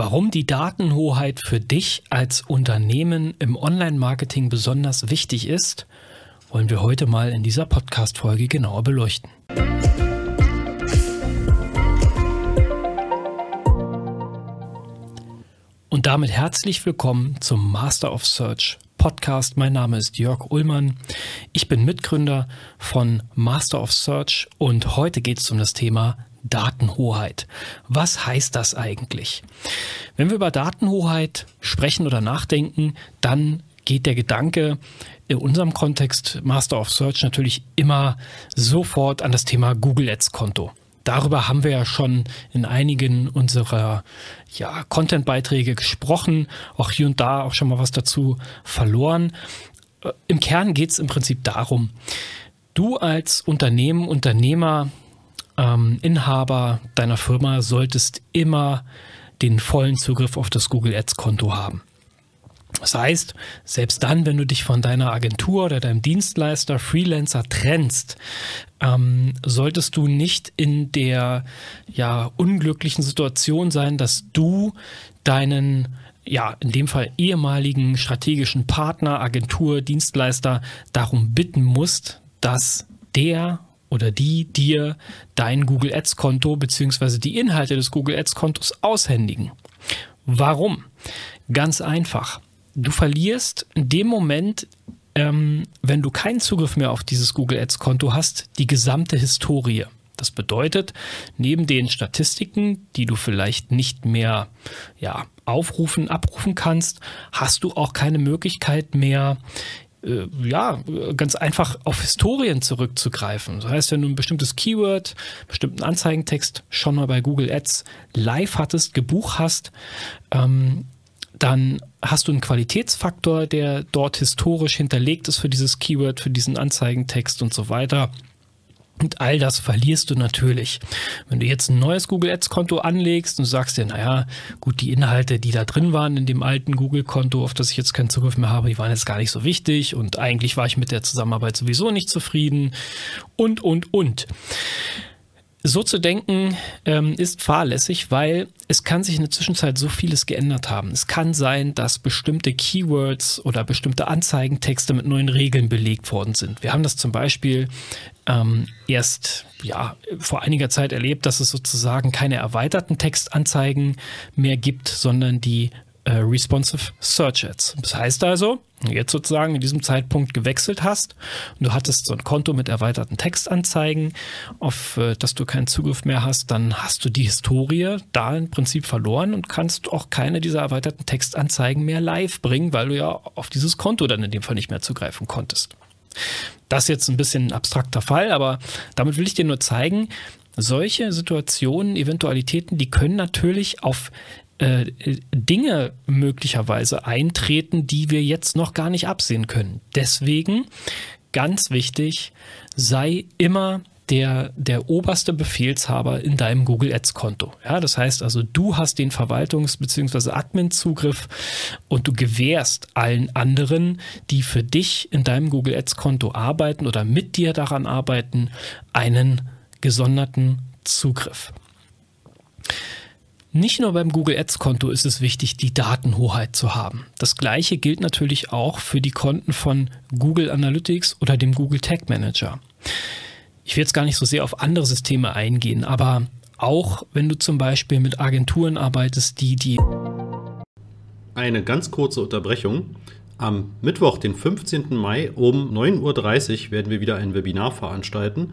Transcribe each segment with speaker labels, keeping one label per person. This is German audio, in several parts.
Speaker 1: Warum die Datenhoheit für dich als Unternehmen im Online-Marketing besonders wichtig ist, wollen wir heute mal in dieser Podcast-Folge genauer beleuchten. Und damit herzlich willkommen zum Master of Search Podcast. Mein Name ist Jörg Ullmann. Ich bin Mitgründer von Master of Search und heute geht es um das Thema Datenhoheit. Was heißt das eigentlich? Wenn wir über Datenhoheit sprechen oder nachdenken, dann geht der Gedanke in unserem Kontext Master of Search natürlich immer sofort an das Thema Google Ads Konto. Darüber haben wir ja schon in einigen unserer ja, Content-Beiträge gesprochen, auch hier und da auch schon mal was dazu verloren. Äh, Im Kern geht es im Prinzip darum, du als Unternehmen, Unternehmer ähm, Inhaber deiner Firma solltest immer den vollen Zugriff auf das Google Ads Konto haben. Das heißt, selbst dann, wenn du dich von deiner Agentur oder deinem Dienstleister, Freelancer trennst, ähm, solltest du nicht in der ja unglücklichen Situation sein, dass du deinen ja, in dem Fall ehemaligen strategischen Partner, Agentur, Dienstleister darum bitten musst, dass der oder die dir dein Google Ads Konto bzw. die Inhalte des Google Ads Kontos aushändigen. Warum? Ganz einfach. Du verlierst in dem Moment, ähm, wenn du keinen Zugriff mehr auf dieses Google Ads Konto hast, die gesamte Historie. Das bedeutet, neben den Statistiken, die du vielleicht nicht mehr ja, aufrufen, abrufen kannst, hast du auch keine Möglichkeit mehr, ja, ganz einfach auf Historien zurückzugreifen. Das heißt, wenn du ein bestimmtes Keyword, bestimmten Anzeigentext schon mal bei Google Ads live hattest, gebucht hast, ähm, dann hast du einen Qualitätsfaktor, der dort historisch hinterlegt ist für dieses Keyword, für diesen Anzeigentext und so weiter. Und all das verlierst du natürlich. Wenn du jetzt ein neues Google Ads Konto anlegst und sagst dir, naja, gut, die Inhalte, die da drin waren in dem alten Google Konto, auf das ich jetzt keinen Zugriff mehr habe, die waren jetzt gar nicht so wichtig und eigentlich war ich mit der Zusammenarbeit sowieso nicht zufrieden und, und, und. So zu denken ähm, ist fahrlässig, weil es kann sich in der Zwischenzeit so vieles geändert haben. Es kann sein, dass bestimmte Keywords oder bestimmte Anzeigentexte mit neuen Regeln belegt worden sind. Wir haben das zum Beispiel ähm, erst ja, vor einiger Zeit erlebt, dass es sozusagen keine erweiterten Textanzeigen mehr gibt, sondern die äh, Responsive Search Ads. Das heißt also, jetzt sozusagen in diesem Zeitpunkt gewechselt hast und du hattest so ein Konto mit erweiterten Textanzeigen, auf äh, das du keinen Zugriff mehr hast, dann hast du die Historie da im Prinzip verloren und kannst auch keine dieser erweiterten Textanzeigen mehr live bringen, weil du ja auf dieses Konto dann in dem Fall nicht mehr zugreifen konntest. Das ist jetzt ein bisschen ein abstrakter Fall, aber damit will ich dir nur zeigen, solche Situationen, Eventualitäten, die können natürlich auf äh, Dinge möglicherweise eintreten, die wir jetzt noch gar nicht absehen können. Deswegen ganz wichtig, sei immer der, der oberste Befehlshaber in deinem Google Ads Konto. Ja, das heißt also, du hast den Verwaltungs- bzw. Admin-Zugriff und du gewährst allen anderen, die für dich in deinem Google Ads Konto arbeiten oder mit dir daran arbeiten, einen gesonderten Zugriff. Nicht nur beim Google Ads Konto ist es wichtig, die Datenhoheit zu haben. Das gleiche gilt natürlich auch für die Konten von Google Analytics oder dem Google Tag Manager. Ich will jetzt gar nicht so sehr auf andere Systeme eingehen, aber auch wenn du zum Beispiel mit Agenturen arbeitest, die die.
Speaker 2: Eine ganz kurze Unterbrechung. Am Mittwoch, den 15. Mai um 9.30 Uhr werden wir wieder ein Webinar veranstalten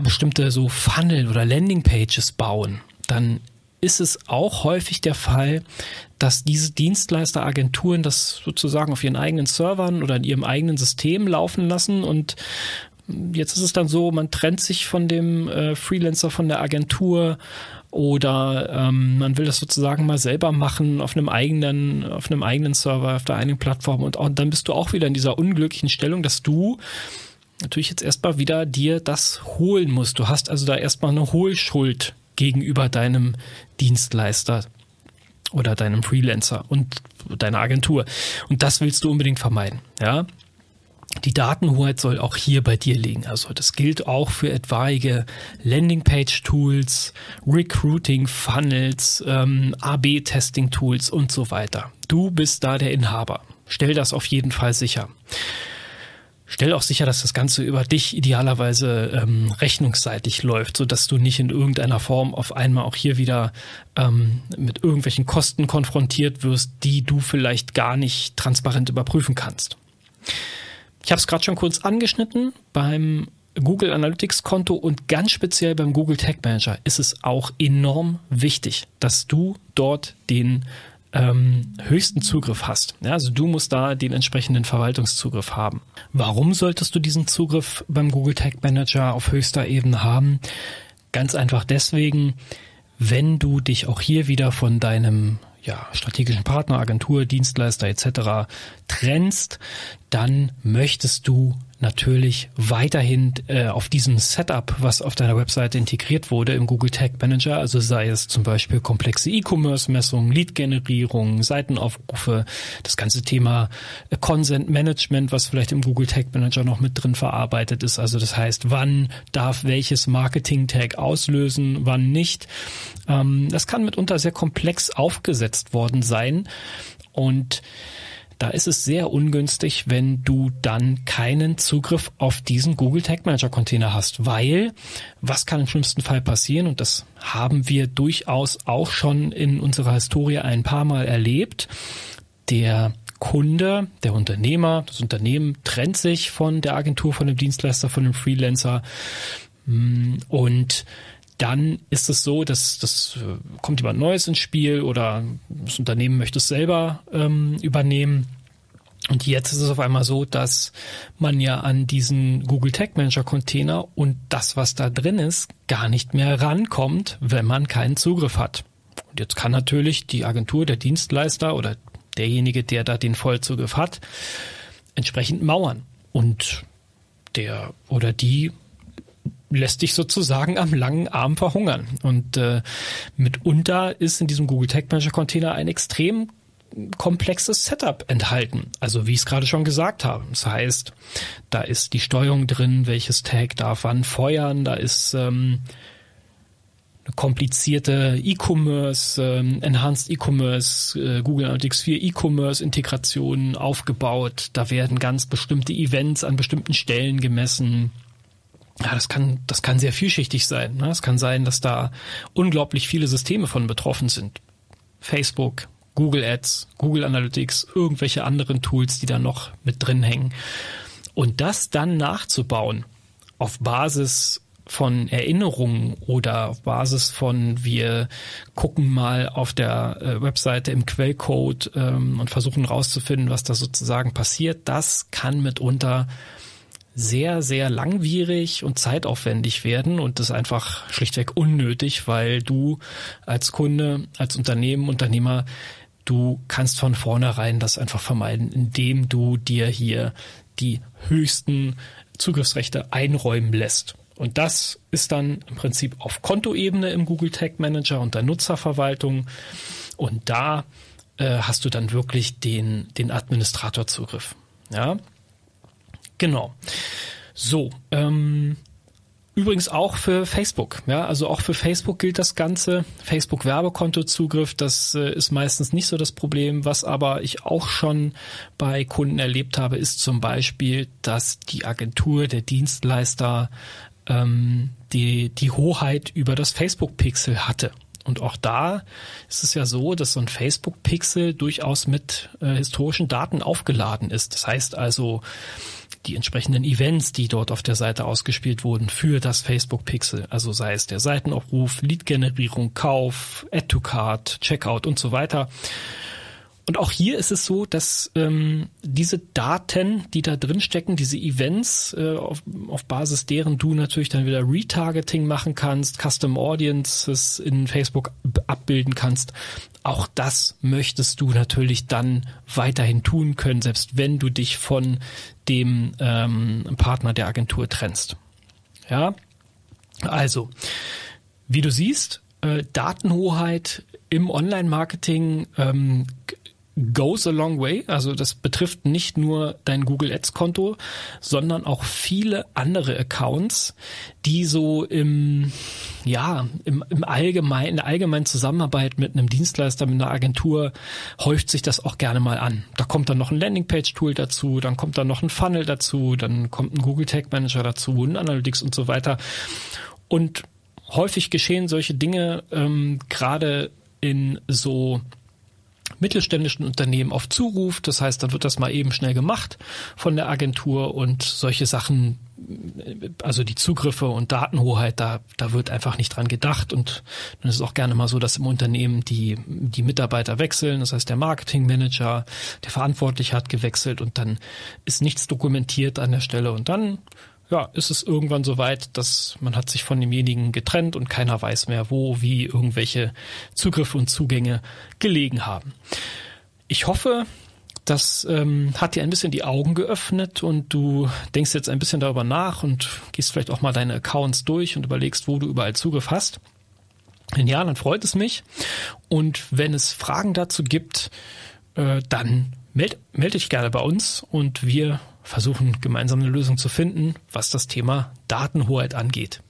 Speaker 1: bestimmte so Funnel oder Landingpages bauen, dann ist es auch häufig der Fall, dass diese Dienstleisteragenturen das sozusagen auf ihren eigenen Servern oder in ihrem eigenen System laufen lassen und Jetzt ist es dann so, man trennt sich von dem äh, Freelancer, von der Agentur oder ähm, man will das sozusagen mal selber machen auf einem eigenen, auf einem eigenen Server, auf der eigenen Plattform und, und dann bist du auch wieder in dieser unglücklichen Stellung, dass du natürlich jetzt erstmal wieder dir das holen musst. Du hast also da erstmal eine Hohlschuld gegenüber deinem Dienstleister oder deinem Freelancer und deiner Agentur. Und das willst du unbedingt vermeiden, ja. Die Datenhoheit soll auch hier bei dir liegen. Also das gilt auch für etwaige Landingpage-Tools, Recruiting-Funnels, ähm, AB-Testing-Tools und so weiter. Du bist da der Inhaber. Stell das auf jeden Fall sicher. Stell auch sicher, dass das Ganze über dich idealerweise ähm, rechnungsseitig läuft, sodass du nicht in irgendeiner Form auf einmal auch hier wieder ähm, mit irgendwelchen Kosten konfrontiert wirst, die du vielleicht gar nicht transparent überprüfen kannst. Ich habe es gerade schon kurz angeschnitten. Beim Google Analytics Konto und ganz speziell beim Google Tag Manager ist es auch enorm wichtig, dass du dort den ähm, höchsten Zugriff hast. Ja, also du musst da den entsprechenden Verwaltungszugriff haben. Warum solltest du diesen Zugriff beim Google Tag Manager auf höchster Ebene haben? Ganz einfach deswegen, wenn du dich auch hier wieder von deinem ja, strategischen Partner, Agentur, Dienstleister etc. trennst, dann möchtest du natürlich weiterhin äh, auf diesem Setup, was auf deiner Webseite integriert wurde im Google Tag Manager, also sei es zum Beispiel komplexe E-Commerce-Messungen, Lead-Generierung, Seitenaufrufe, das ganze Thema äh, Consent Management, was vielleicht im Google Tag Manager noch mit drin verarbeitet ist. Also das heißt, wann darf welches Marketing-Tag auslösen, wann nicht. Ähm, das kann mitunter sehr komplex aufgesetzt worden sein und da ist es sehr ungünstig, wenn du dann keinen Zugriff auf diesen Google Tag Manager Container hast, weil was kann im schlimmsten Fall passieren? Und das haben wir durchaus auch schon in unserer Historie ein paar Mal erlebt. Der Kunde, der Unternehmer, das Unternehmen trennt sich von der Agentur, von dem Dienstleister, von dem Freelancer mm, und dann ist es so, dass das äh, kommt jemand Neues ins Spiel oder das Unternehmen möchte es selber ähm, übernehmen. Und jetzt ist es auf einmal so, dass man ja an diesen Google Tag Manager Container und das, was da drin ist, gar nicht mehr rankommt, wenn man keinen Zugriff hat. Und jetzt kann natürlich die Agentur, der Dienstleister oder derjenige, der da den Vollzugriff hat, entsprechend mauern. Und der oder die lässt dich sozusagen am langen Arm verhungern. Und äh, mitunter ist in diesem Google Tag Manager Container ein extrem komplexes Setup enthalten. Also wie ich es gerade schon gesagt habe. Das heißt, da ist die Steuerung drin, welches Tag darf wann feuern, da ist ähm, eine komplizierte E-Commerce, ähm, Enhanced E-Commerce, äh, Google Analytics 4 E-Commerce Integration aufgebaut. Da werden ganz bestimmte Events an bestimmten Stellen gemessen. Ja, das kann, das kann sehr vielschichtig sein. Ne? Es kann sein, dass da unglaublich viele Systeme von betroffen sind. Facebook, Google Ads, Google Analytics, irgendwelche anderen Tools, die da noch mit drin hängen. Und das dann nachzubauen auf Basis von Erinnerungen oder auf Basis von wir gucken mal auf der äh, Webseite im Quellcode ähm, und versuchen rauszufinden, was da sozusagen passiert, das kann mitunter sehr, sehr langwierig und zeitaufwendig werden und das einfach schlichtweg unnötig, weil du als Kunde, als Unternehmen, Unternehmer, du kannst von vornherein das einfach vermeiden, indem du dir hier die höchsten Zugriffsrechte einräumen lässt. Und das ist dann im Prinzip auf Kontoebene im Google Tag Manager und der Nutzerverwaltung. Und da äh, hast du dann wirklich den, den Administratorzugriff. Ja, Genau. So, ähm, Übrigens auch für Facebook, ja, also auch für Facebook gilt das Ganze. Facebook Werbekontozugriff, das äh, ist meistens nicht so das Problem. Was aber ich auch schon bei Kunden erlebt habe, ist zum Beispiel, dass die Agentur, der Dienstleister ähm, die, die Hoheit über das Facebook-Pixel hatte. Und auch da ist es ja so, dass so ein Facebook-Pixel durchaus mit äh, historischen Daten aufgeladen ist. Das heißt also, die entsprechenden Events, die dort auf der Seite ausgespielt wurden für das Facebook Pixel. Also sei es der Seitenaufruf, Lead-Generierung, Kauf, Add to Card, Checkout und so weiter. Und auch hier ist es so, dass ähm, diese Daten, die da drin stecken, diese Events, äh, auf, auf Basis deren du natürlich dann wieder Retargeting machen kannst, Custom Audiences in Facebook abbilden kannst, auch das möchtest du natürlich dann weiterhin tun können, selbst wenn du dich von dem ähm, Partner der Agentur trennst. Ja, also, wie du siehst, äh, Datenhoheit im Online-Marketing ähm, goes a long way. Also das betrifft nicht nur dein Google Ads Konto, sondern auch viele andere Accounts, die so im, ja, im, im allgemeinen, in der allgemeinen Zusammenarbeit mit einem Dienstleister, mit einer Agentur häuft sich das auch gerne mal an. Da kommt dann noch ein Landingpage Tool dazu, dann kommt dann noch ein Funnel dazu, dann kommt ein Google Tag Manager dazu, ein Analytics und so weiter. Und häufig geschehen solche Dinge ähm, gerade in so mittelständischen Unternehmen auf Zuruf. Das heißt, dann wird das mal eben schnell gemacht von der Agentur und solche Sachen, also die Zugriffe und Datenhoheit, da, da wird einfach nicht dran gedacht. Und dann ist es auch gerne mal so, dass im Unternehmen die, die Mitarbeiter wechseln. Das heißt, der Marketingmanager, der verantwortlich hat, gewechselt und dann ist nichts dokumentiert an der Stelle und dann ja, ist es irgendwann so weit, dass man hat sich von demjenigen getrennt und keiner weiß mehr, wo, wie irgendwelche Zugriffe und Zugänge gelegen haben. Ich hoffe, das ähm, hat dir ein bisschen die Augen geöffnet und du denkst jetzt ein bisschen darüber nach und gehst vielleicht auch mal deine Accounts durch und überlegst, wo du überall Zugriff hast. Wenn ja, dann freut es mich. Und wenn es Fragen dazu gibt, äh, dann melde meld dich gerne bei uns und wir versuchen gemeinsam eine Lösung zu finden, was das Thema Datenhoheit angeht.